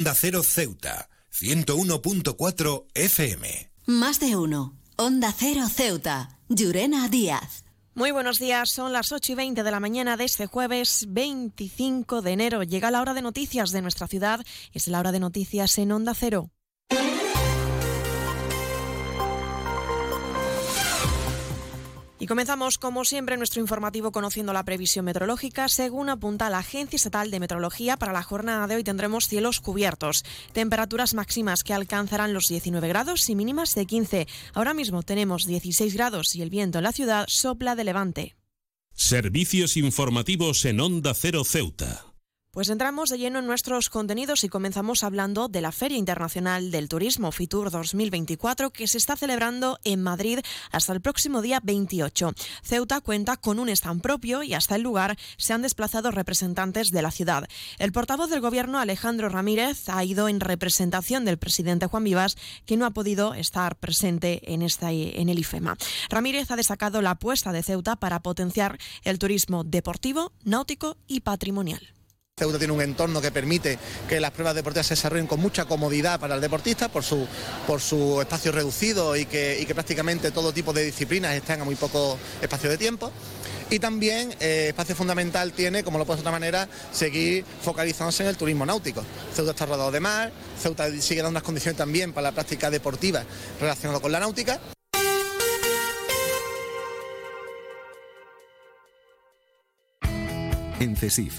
Onda Cero Ceuta, 101.4 FM. Más de uno. Onda Cero Ceuta, Llurena Díaz. Muy buenos días, son las 8 y 20 de la mañana de este jueves 25 de enero. Llega la hora de noticias de nuestra ciudad, es la hora de noticias en Onda Cero. Comenzamos, como siempre, nuestro informativo conociendo la previsión meteorológica. Según apunta la Agencia Estatal de Meteorología, para la jornada de hoy tendremos cielos cubiertos, temperaturas máximas que alcanzarán los 19 grados y mínimas de 15. Ahora mismo tenemos 16 grados y el viento en la ciudad sopla de levante. Servicios informativos en Onda Cero Ceuta. Pues entramos de lleno en nuestros contenidos y comenzamos hablando de la Feria Internacional del Turismo FITUR 2024 que se está celebrando en Madrid hasta el próximo día 28. Ceuta cuenta con un stand propio y hasta el lugar se han desplazado representantes de la ciudad. El portavoz del Gobierno, Alejandro Ramírez, ha ido en representación del presidente Juan Vivas, que no ha podido estar presente en, en el IFEMA. Ramírez ha destacado la apuesta de Ceuta para potenciar el turismo deportivo, náutico y patrimonial. Ceuta tiene un entorno que permite que las pruebas deportivas se desarrollen con mucha comodidad para el deportista por su, por su espacio reducido y que, prácticamente todo tipo de disciplinas están a muy poco espacio de tiempo. Y también eh, espacio fundamental tiene, como lo puedo de otra manera, seguir focalizándose en el turismo náutico. Ceuta está rodado de mar, Ceuta sigue dando unas condiciones también para la práctica deportiva relacionada con la náutica. En CESIF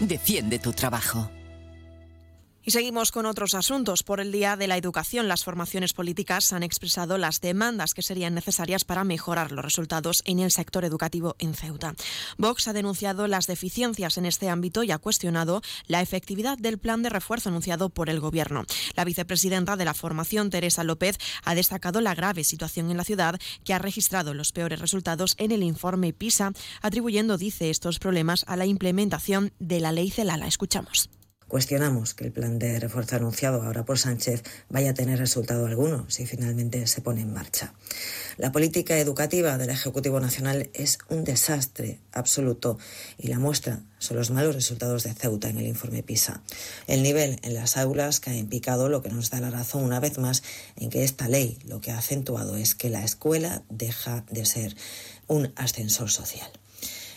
Defiende tu trabajo. Y seguimos con otros asuntos. Por el Día de la Educación, las formaciones políticas han expresado las demandas que serían necesarias para mejorar los resultados en el sector educativo en Ceuta. Vox ha denunciado las deficiencias en este ámbito y ha cuestionado la efectividad del plan de refuerzo anunciado por el Gobierno. La vicepresidenta de la formación, Teresa López, ha destacado la grave situación en la ciudad que ha registrado los peores resultados en el informe PISA, atribuyendo, dice, estos problemas a la implementación de la ley Celala. Escuchamos. Cuestionamos que el plan de refuerzo anunciado ahora por Sánchez vaya a tener resultado alguno si finalmente se pone en marcha. La política educativa del Ejecutivo Nacional es un desastre absoluto y la muestra son los malos resultados de Ceuta en el informe PISA. El nivel en las aulas cae en picado, lo que nos da la razón una vez más en que esta ley lo que ha acentuado es que la escuela deja de ser un ascensor social.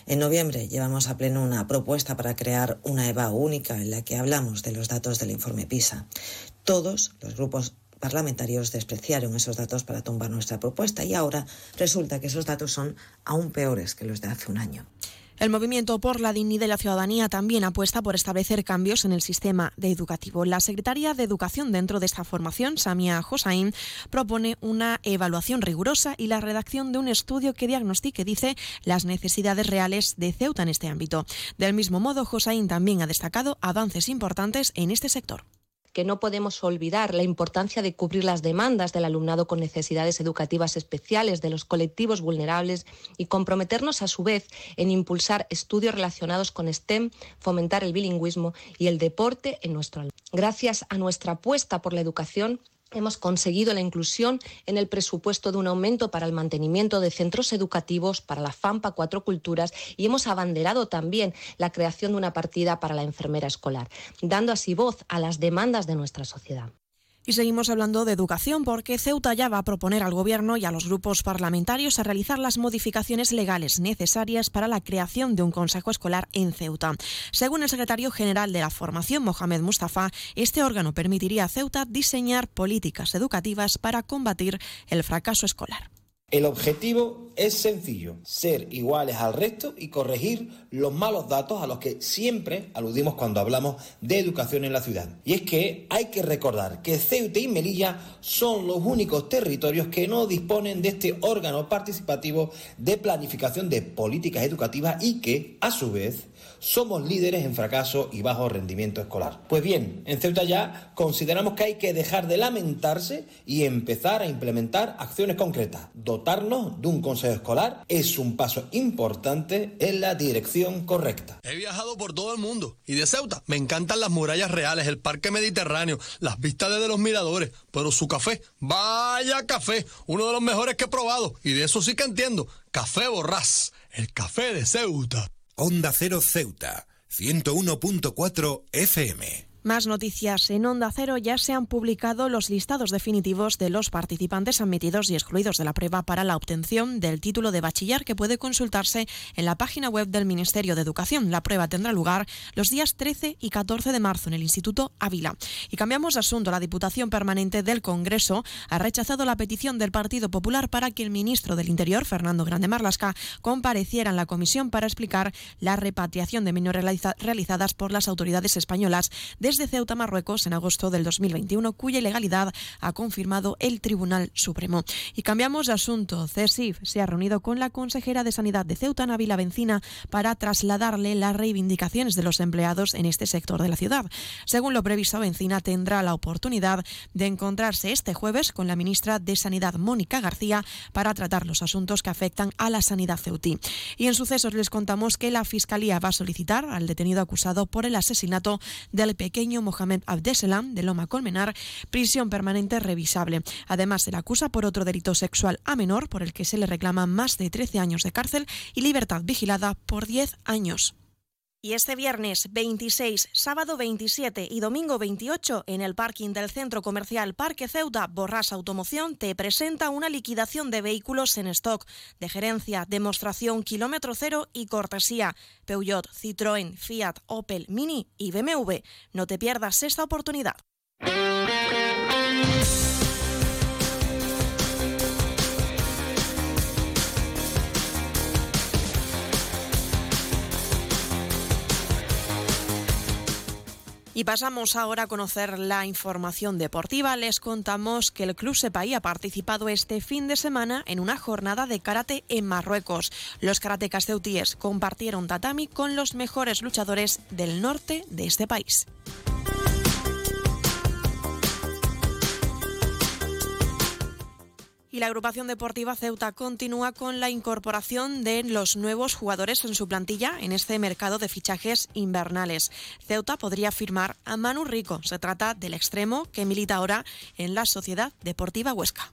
En noviembre llevamos a pleno una propuesta para crear una EVA única en la que hablamos de los datos del informe PISA. Todos los grupos parlamentarios despreciaron esos datos para tumbar nuestra propuesta y ahora resulta que esos datos son aún peores que los de hace un año. El movimiento por la dignidad de la ciudadanía también apuesta por establecer cambios en el sistema educativo. La secretaria de Educación dentro de esta formación, Samia Hossain, propone una evaluación rigurosa y la redacción de un estudio que diagnostique, dice, las necesidades reales de Ceuta en este ámbito. Del mismo modo, Hossain también ha destacado avances importantes en este sector que no podemos olvidar la importancia de cubrir las demandas del alumnado con necesidades educativas especiales, de los colectivos vulnerables y comprometernos a su vez en impulsar estudios relacionados con STEM, fomentar el bilingüismo y el deporte en nuestro alumnado. Gracias a nuestra apuesta por la educación, Hemos conseguido la inclusión en el presupuesto de un aumento para el mantenimiento de centros educativos para la FAMPA Cuatro Culturas y hemos abanderado también la creación de una partida para la enfermera escolar, dando así voz a las demandas de nuestra sociedad. Y seguimos hablando de educación porque Ceuta ya va a proponer al Gobierno y a los grupos parlamentarios a realizar las modificaciones legales necesarias para la creación de un Consejo Escolar en Ceuta. Según el secretario general de la formación, Mohamed Mustafa, este órgano permitiría a Ceuta diseñar políticas educativas para combatir el fracaso escolar. El objetivo es sencillo, ser iguales al resto y corregir los malos datos a los que siempre aludimos cuando hablamos de educación en la ciudad. Y es que hay que recordar que Ceuta y Melilla son los únicos territorios que no disponen de este órgano participativo de planificación de políticas educativas y que, a su vez, Somos líderes en fracaso y bajo rendimiento escolar. Pues bien, en Ceuta ya consideramos que hay que dejar de lamentarse y empezar a implementar acciones concretas. Dotarnos de un consejo escolar es un paso importante en la dirección correcta. He viajado por todo el mundo y de Ceuta me encantan las murallas reales, el parque mediterráneo, las vistas desde los miradores, pero su café, vaya café, uno de los mejores que he probado y de eso sí que entiendo. Café Borrás, el café de Ceuta. Onda Cero Ceuta, 101.4 FM. Más noticias. En Onda Cero ya se han publicado los listados definitivos de los participantes admitidos y excluidos de la prueba para la obtención del título de bachiller que puede consultarse en la página web del Ministerio de Educación. La prueba tendrá lugar los días 13 y 14 de marzo en el Instituto Ávila. Y cambiamos de asunto. La Diputación Permanente del Congreso ha rechazado la petición del Partido Popular para que el ministro del Interior, Fernando Grande Marlasca, compareciera en la comisión para explicar la repatriación de menores realizadas por las autoridades españolas desde de Ceuta, Marruecos, en agosto del 2021, cuya ilegalidad ha confirmado el Tribunal Supremo. Y cambiamos de asunto. CESIF se ha reunido con la consejera de Sanidad de Ceuta, Navila Bencina, para trasladarle las reivindicaciones de los empleados en este sector de la ciudad. Según lo previsto, Bencina tendrá la oportunidad de encontrarse este jueves con la ministra de Sanidad, Mónica García, para tratar los asuntos que afectan a la sanidad ceutí. Y en sucesos les contamos que la Fiscalía va a solicitar al detenido acusado por el asesinato del pequeño Mohamed Abdeselam de Loma Colmenar prisión permanente revisable. Además, se le acusa por otro delito sexual a menor por el que se le reclama más de 13 años de cárcel y libertad vigilada por 10 años. Y este viernes 26, sábado 27 y domingo 28 en el parking del centro comercial Parque Ceuta, Borras Automoción te presenta una liquidación de vehículos en stock de gerencia, demostración kilómetro cero y cortesía. Peugeot, Citroën, Fiat, Opel, Mini y BMW. No te pierdas esta oportunidad. Y pasamos ahora a conocer la información deportiva. Les contamos que el Club Sepaí ha participado este fin de semana en una jornada de karate en Marruecos. Los karatecas ceutíes compartieron tatami con los mejores luchadores del norte de este país. Y la agrupación deportiva Ceuta continúa con la incorporación de los nuevos jugadores en su plantilla en este mercado de fichajes invernales. Ceuta podría firmar a Manu Rico. Se trata del extremo que milita ahora en la Sociedad Deportiva Huesca.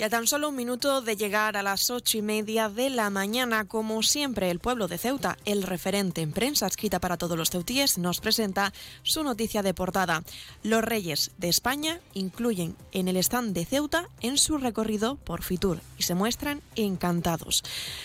Y a tan solo un minuto de llegar a las ocho y media de la mañana, como siempre, el pueblo de Ceuta, el referente en prensa escrita para todos los ceutíes, nos presenta su noticia de portada. Los reyes de España incluyen en el stand de Ceuta en su recorrido por Fitur y se muestran encantados.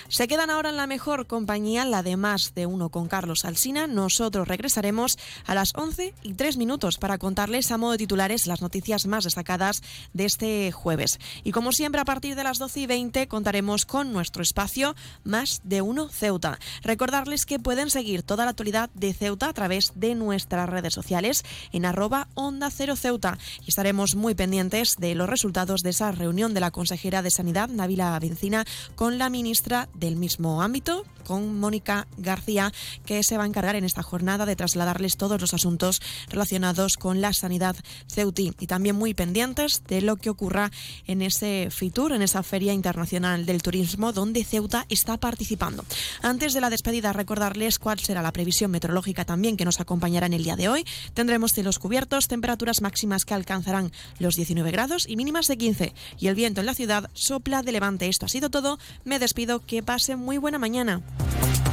Se quedan ahora en la mejor compañía, la de más de uno con Carlos Alsina. Nosotros regresaremos a las once y tres minutos para contarles a modo de titulares las noticias más destacadas de este jueves. Y como siempre, siempre a partir de las 12 y 20 contaremos con nuestro espacio Más de Uno Ceuta. Recordarles que pueden seguir toda la actualidad de Ceuta a través de nuestras redes sociales en arroba Onda Cero Ceuta y estaremos muy pendientes de los resultados de esa reunión de la consejera de Sanidad, Navila Bencina, con la ministra del mismo ámbito, con Mónica García, que se va a encargar en esta jornada de trasladarles todos los asuntos relacionados con la sanidad ceutí y también muy pendientes de lo que ocurra en ese FITUR, en esa Feria Internacional del Turismo, donde Ceuta está participando. Antes de la despedida, recordarles cuál será la previsión meteorológica también que nos acompañará en el día de hoy. Tendremos cielos cubiertos, temperaturas máximas que alcanzarán los 19 grados y mínimas de 15. Y el viento en la ciudad sopla de levante. Esto ha sido todo. Me despido. Que pase muy buena mañana. you